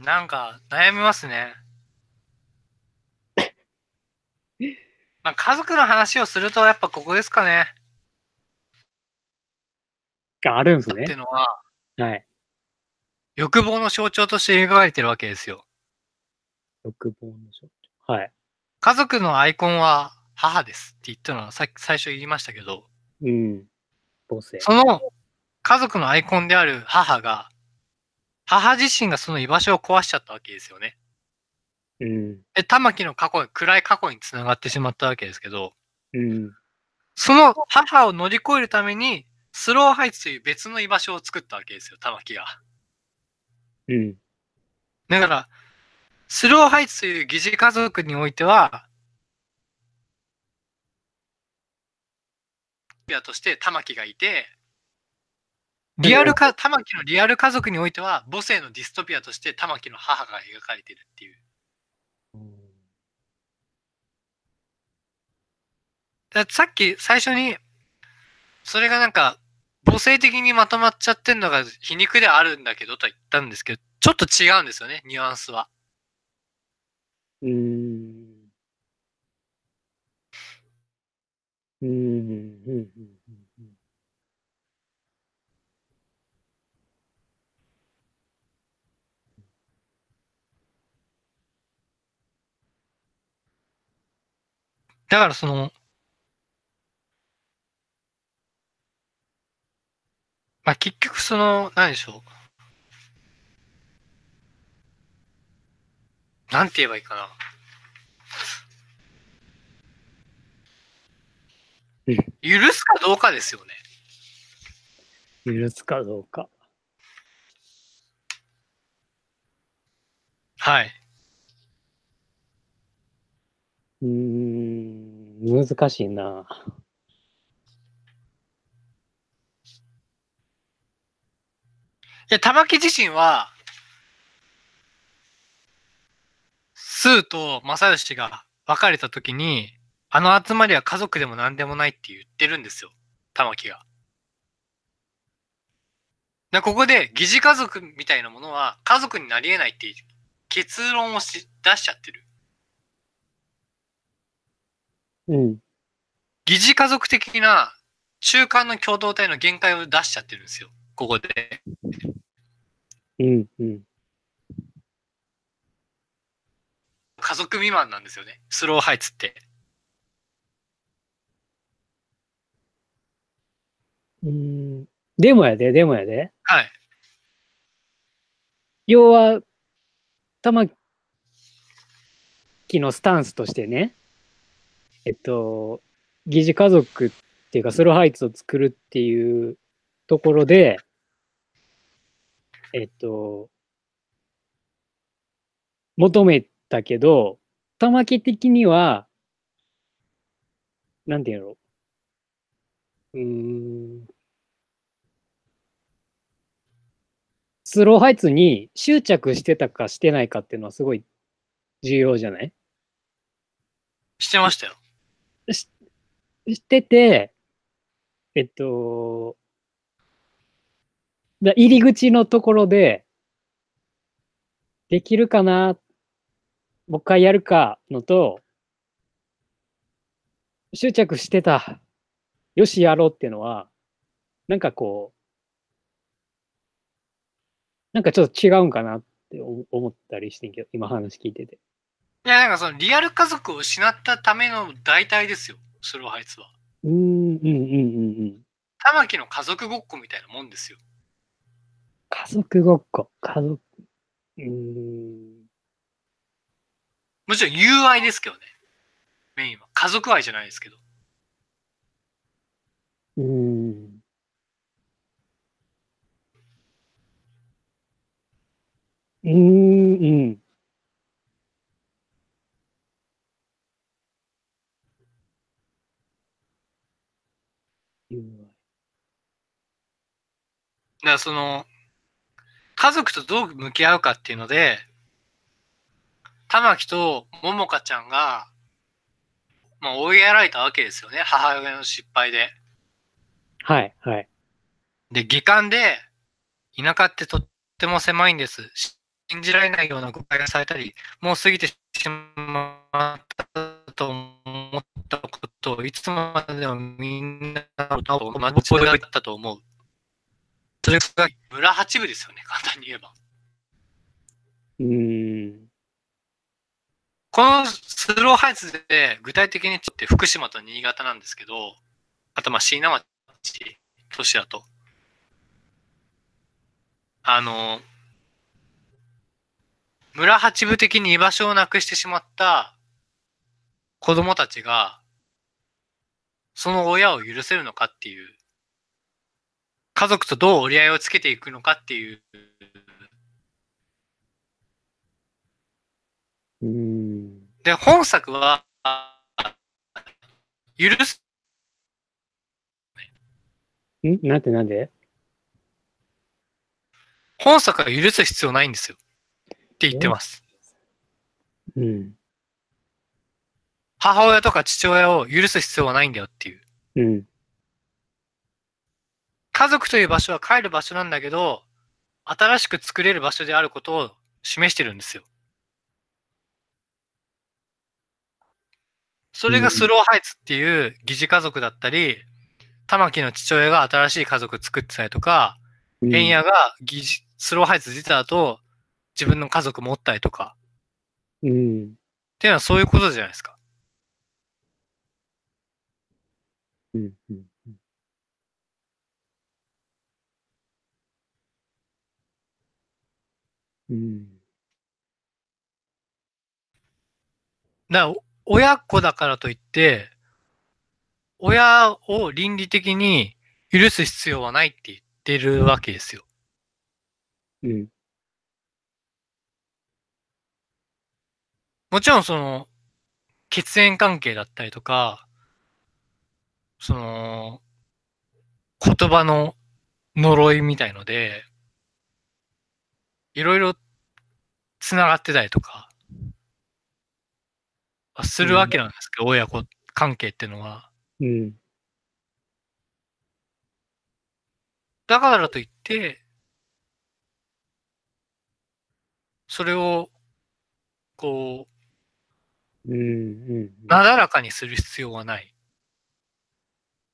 ん、なんか悩みますね。まあ、家族の話をするとやっぱここですかね。あるんですねっていう。のは、はい。欲望の象徴として描かれてるわけですよ。欲望の象徴。はい。家族のアイコンは母ですって言ったのはさっき最初言いましたけど、うん。母性。その家族のアイコンである母が、母自身がその居場所を壊しちゃったわけですよね。うん。で、玉木の過去、暗い過去につながってしまったわけですけど、うん。その母を乗り越えるために、スローハイツという別の居場所を作ったわけですよ、玉木が。うん。だから、スローハイツという疑似家族においては、やとして玉木がいて、リアルか、玉木のリアル家族においては、母性のディストピアとして玉木の母が描かれてるっていう。ださっき最初に、それがなんか、母性的にまとまっちゃってんのが皮肉ではあるんだけどとは言ったんですけど、ちょっと違うんですよね、ニュアンスは。うーん。うーん。うん。うんうんだからその、まあ結局その、何でしょう。なんて言えばいいかな。うん許すかどうかですよね。許すかどうか。はい。うん。難しいな。いや、玉木自身は、スーと正義が別れた時に、あの集まりは家族でも何でもないって言ってるんですよ。玉木が。でここで疑似家族みたいなものは家族になり得ないっていう結論をし出しちゃってる。うん。疑似家族的な中間の共同体の限界を出しちゃってるんですよ。ここで。うん。うん。家族未満なんですよね。スローハイツって。うーん。でもやで、でもやで。はい。要は、玉木のスタンスとしてね、えっと、疑似家族っていうか、スローハイツを作るっていうところで、えっと、求めたけど、玉木的には、なんていうのうん。スローハイツに執着してたかしてないかっていうのはすごい重要じゃない？してましたよ。してて、えっと、だ入り口のところで、できるかなもう一回やるかのと、執着してた。よし、やろうっていうのは、なんかこう、なんかちょっと違うんかなって思思ったりしてんけど、今話聞いてて。いや、なんかそのリアル家族を失ったための代替ですよ。スローハイツは。うーん、うん、うん、うん、うん。玉木の家族ごっこみたいなもんですよ。家族ごっこ、家族、うーん。もちろん友愛ですけどね。メインは。家族愛じゃないですけど。うん、うん。友だからその、家族とどう向き合うかっていうので、玉木と桃香ちゃんが、まあ追いやられたわけですよね。母親の失敗で。愛はい、はい。で、下巻で、田舎ってとっても狭いんです。信じられないような誤解がされたり、もう過ぎてしまったと思ったことをいつまでもみんなを待ちだったと思う。それが村八部ですよね、簡単に言えば。うーん。このスローハイツで具体的にって福島と新潟なんですけど、あとまあ椎名町、都市だと。あの、村八部的に居場所をなくしてしまった子供たちが、その親を許せるのかっていう、家族とどう折り合いをつけていくのかっていう、うーん。で、本作は、許す、ん？なんてなんで？本作は許す必要ないんですよ。って言ってます。うん。母親とか父親を許す必要はないんだよっていう。うん。家族という場所は帰る場所なんだけど、新しく作れる場所であることを示してるんですよ。それがスローハイツっていう疑似家族だったり、玉木の父親が新しい家族作ってたりとか、うん円谷が疑似スローハイツ出た後、自分の家族持ったりとか、うん。っていうのはそういうことじゃないですか。うん。うん。うん。だから、お親子だからといって、親を倫理的に許す必要はないって言ってるわけですよ。うん。もちろんその、血縁関係だったりとか、その、言葉の呪いみたいので、いろいろ繋がってたりとか、するわけなんですけど、親子関係っていうのは。うん。だからといって、それを、こう、うん。うん。なだらかにする必要はない。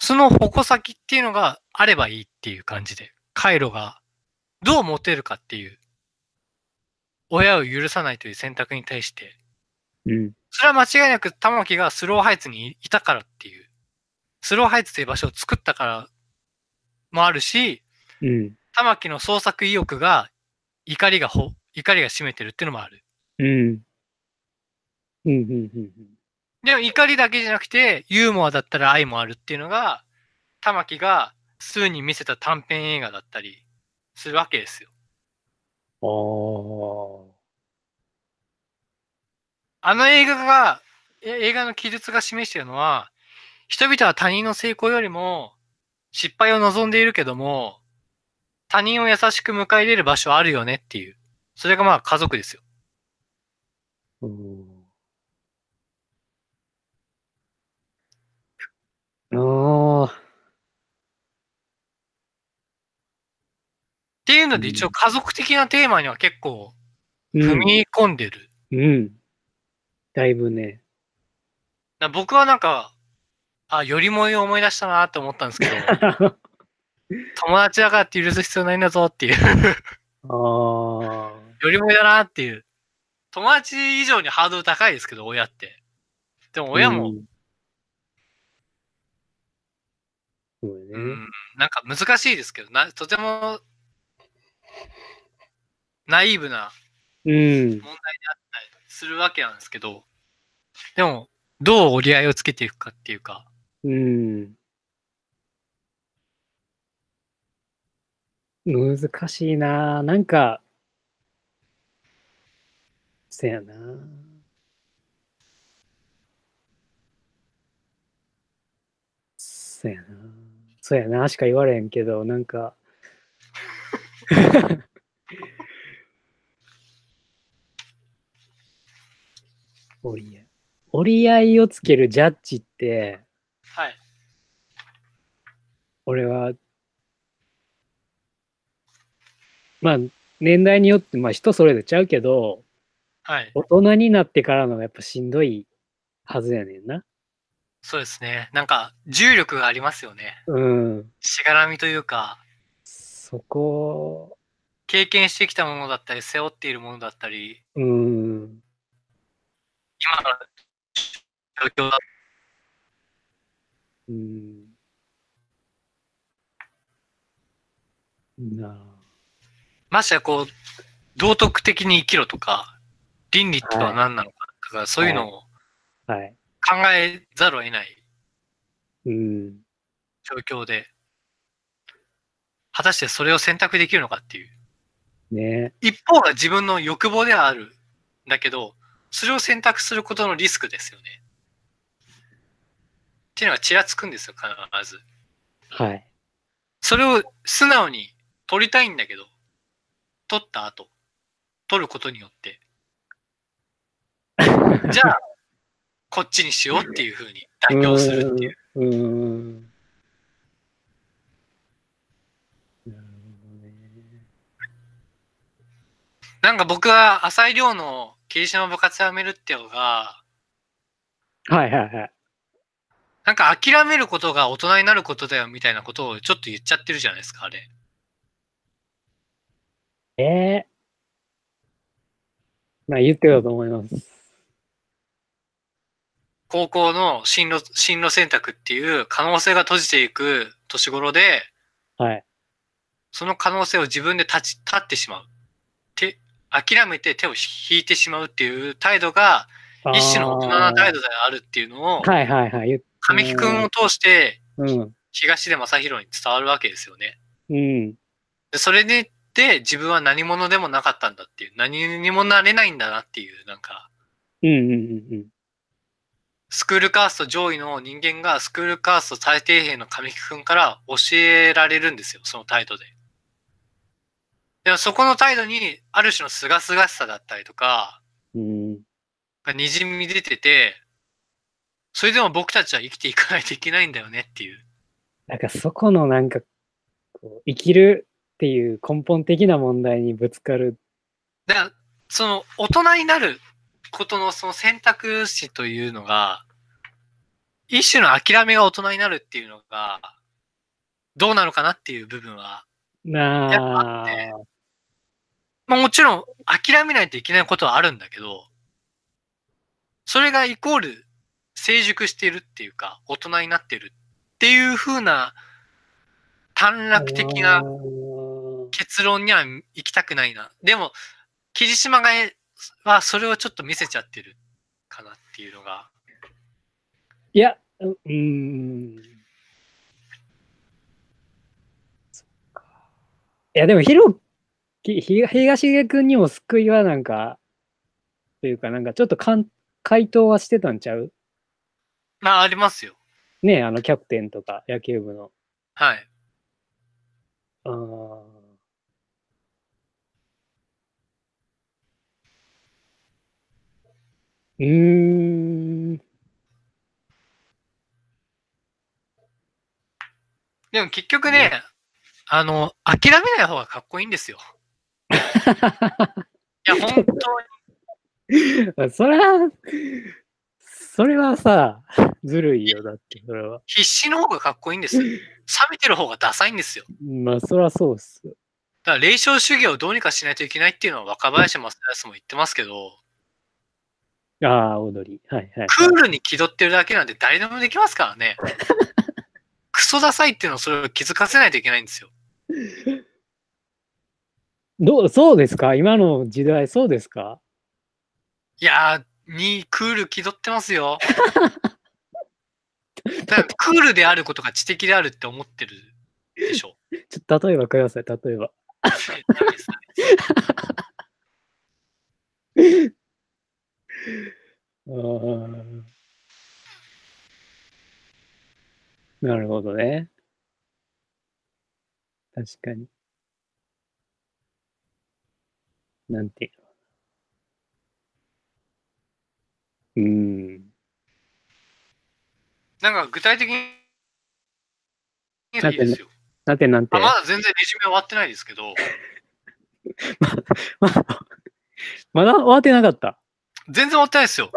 その矛先っていうのがあればいいっていう感じで、回路がどう持てるかっていう、親を許さないという選択に対して、うん。それは間違いなく玉木がスローハイツにいたからっていう、スローハイツという場所を作ったからもあるし、うん。玉木の創作意欲が怒りがほ、怒りが占めてるっていうのもある。うん。うん。うん。うん。でも怒りだけじゃなくて、ユーモアだったら愛もあるっていうのが、玉木が数に見せた短編映画だったりするわけですよ。ああ。あの映画が、え映画の記述が示しているのは、人々は他人の成功よりも失敗を望んでいるけども、他人を優しく迎え入れる場所はあるよねっていう。それがまあ家族ですよ。うん。ああ。っていうので一応家族的なテーマには結構うん。踏み込んでる。うん。だいぶね。だ僕はなんか、あ、よりもいを思い出したなって思ったんですけど、友達だからって許す必要ないんだぞっていう、ああ。よりもいだなっていう。友達以上にハードル高いですけど、親って。でも親も、うん。そう。ん、なんか難しいですけど、なとても、ナイーブなうん。問題であったりするわけなんですけど、でも、どう折り合いをつけていくかっていうか、うん。難しいななんか、せやなそやなそうやなしか言われへんけど、なんか、折り合い。折り合いをつけるジャッジって、はい。俺は、まあ、年代によって、まあ人それぞれちゃうけど、はい。大人になってからのがやっぱしんどいはずやねんな。そうですね。なんか、重力がありますよね。うん。しがらみというか、そこ、経験してきたものだったり、背負っているものだったり、うん。今の状況だうん。なあ。ましてやこう、道徳的に生きろとか、倫理とは何なのかとか、そういうのをはい。考えざるを得ないうん。状況で、果たしてそれを選択できるのかっていう。ね一方が自分の欲望ではあるんだけど、それを選択することのリスクですよね。っていうのがちらつくんですよ、必ず。はい。それを素直に取りたいんだけど、取った後、取ることによって、じゃあ、こっちにしようっていうふうに妥協するっていう。うーん。なるほどね。なんか僕は浅井亮の霧島部活やめるっていうのが、はいはいはい。なんか諦めることが大人になることだよみたいなことをちょっと言っちゃってるじゃないですか、あれ。ええまあ言ってたと思います。高校の進路、進路選択っていう可能性が閉じていく年頃で、はい。その可能性を自分で立ち、立ってしまう。手、諦めて手を引いてしまうっていう態度が、一種の大人な態度であるっていうのを、はいはいはい。神木くんを通して、うん。東出正宏に伝わるわけですよね。うん。でそれで、で、自分は何者でもなかったんだっていう、何にもなれないんだなっていう、なんか、うんうんうんスクールカースト上位の人間がスクールカースト最底辺の神木くんから教えられるんですよ、その態度で。でもそこの態度に、ある種の清々しさだったりとか、うん。うん。が滲み出てて、それでも僕たちは生きていかないといけないんだよねっていう。なんかそこのなんか、こう生きるっていう根本的な問題にぶつかる。だから、その大人になることのその選択肢というのが、一種の諦めが大人になるっていうのが、どうなのかなっていう部分は、なやっぱあってまあもちろん諦めないといけないことはあるんだけど、それがイコール成熟しているっていうか、大人になってるっていう風な短絡的な結論には行きたくないな。でも、霧島がえはそれをちょっと見せちゃってるかなっていうのが。いや、うん。そっか。いや、でも、ひろき、ひ東出君にも救いはなんか、というか、なんかちょっとかん回答はしてたんちゃう？まあ、ありますよ。ねあの、キャプテンとか、野球部の。はい。あーうーん。でも結局ね、あの、諦めない方がかっこいいんですよ。いや、本当に それは、それはさ、ずるいよ、だって、それは。必死の方がかっこいいんですよ。冷めてる方がダサいんですよ。まあ、そりゃそうっす。だから、霊障主義をどうにかしないといけないっていうのは若林正康も言ってますけど、ああ、踊り。はいはい。クールに気取ってるだけなんで誰でもできますからね。クソダサいっていうのをそれを気づかせないといけないんですよ。どう、そうですか？今の時代、そうですか？いやー、にクール気取ってますよ。だからクールであることが知的であるって思ってるでしょ。ちょっと例えばください、例えば。なるほどね。確かに。なんていうの。うーん。なんか具体的にいいですよ。なんてなんてあ。まだ全然レジュメ終わってないですけど、まだ、まだ終わってなかった。全然終わってないですよ。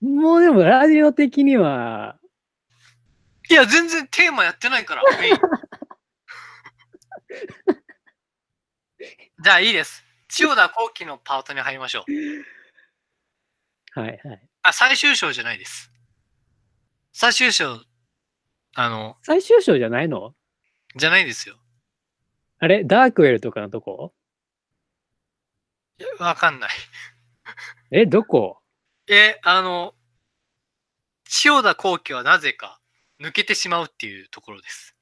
もうでもラジオ的には、いや、全然テーマやってないから。じゃあいいです。千代田後期のパートに入りましょう。はいはい。あ、最終章じゃないです。最終章、あの、最終章じゃないの？じゃないですよ。あれ？ダークウェルとかのとこ？いやわかんない。え、どこ？え、あの、千代田後期はなぜか抜けてしまうっていうところです。